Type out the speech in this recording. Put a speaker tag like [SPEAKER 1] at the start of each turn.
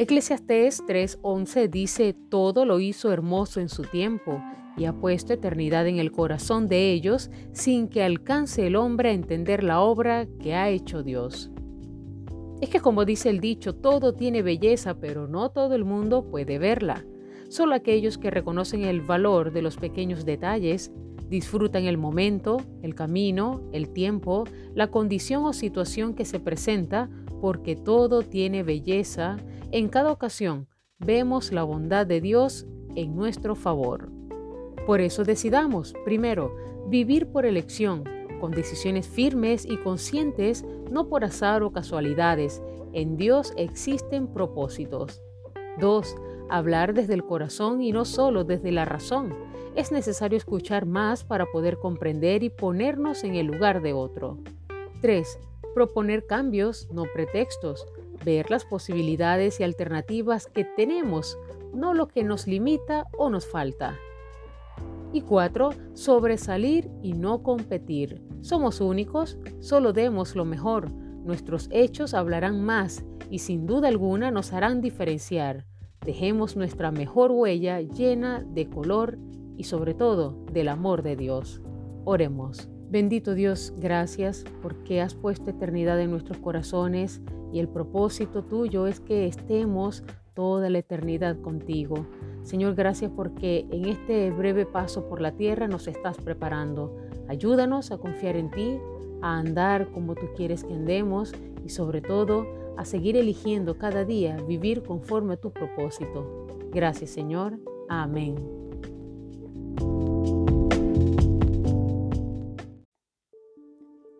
[SPEAKER 1] Eclesiastés 3:11 dice, Todo lo hizo hermoso en su tiempo y ha puesto eternidad en el corazón de ellos sin que alcance el hombre a entender la obra que ha hecho Dios. Es que como dice el dicho, todo tiene belleza, pero no todo el mundo puede verla. Solo aquellos que reconocen el valor de los pequeños detalles, disfrutan el momento, el camino, el tiempo, la condición o situación que se presenta, porque todo tiene belleza, en cada ocasión vemos la bondad de Dios en nuestro favor. Por eso decidamos, primero, vivir por elección, con decisiones firmes y conscientes, no por azar o casualidades. En Dios existen propósitos. 2. Hablar desde el corazón y no solo desde la razón. Es necesario escuchar más para poder comprender y ponernos en el lugar de otro. 3. Proponer cambios, no pretextos. Ver las posibilidades y alternativas que tenemos, no lo que nos limita o nos falta. Y cuatro, sobresalir y no competir. Somos únicos, solo demos lo mejor. Nuestros hechos hablarán más y sin duda alguna nos harán diferenciar. Dejemos nuestra mejor huella llena de color y sobre todo del amor de Dios. Oremos. Bendito Dios, gracias porque has puesto eternidad en nuestros corazones y el propósito tuyo es que estemos toda la eternidad contigo. Señor, gracias porque en este breve paso por la tierra nos estás preparando. Ayúdanos a confiar en ti, a andar como tú quieres que andemos y sobre todo a seguir eligiendo cada día vivir conforme a tu propósito. Gracias Señor. Amén.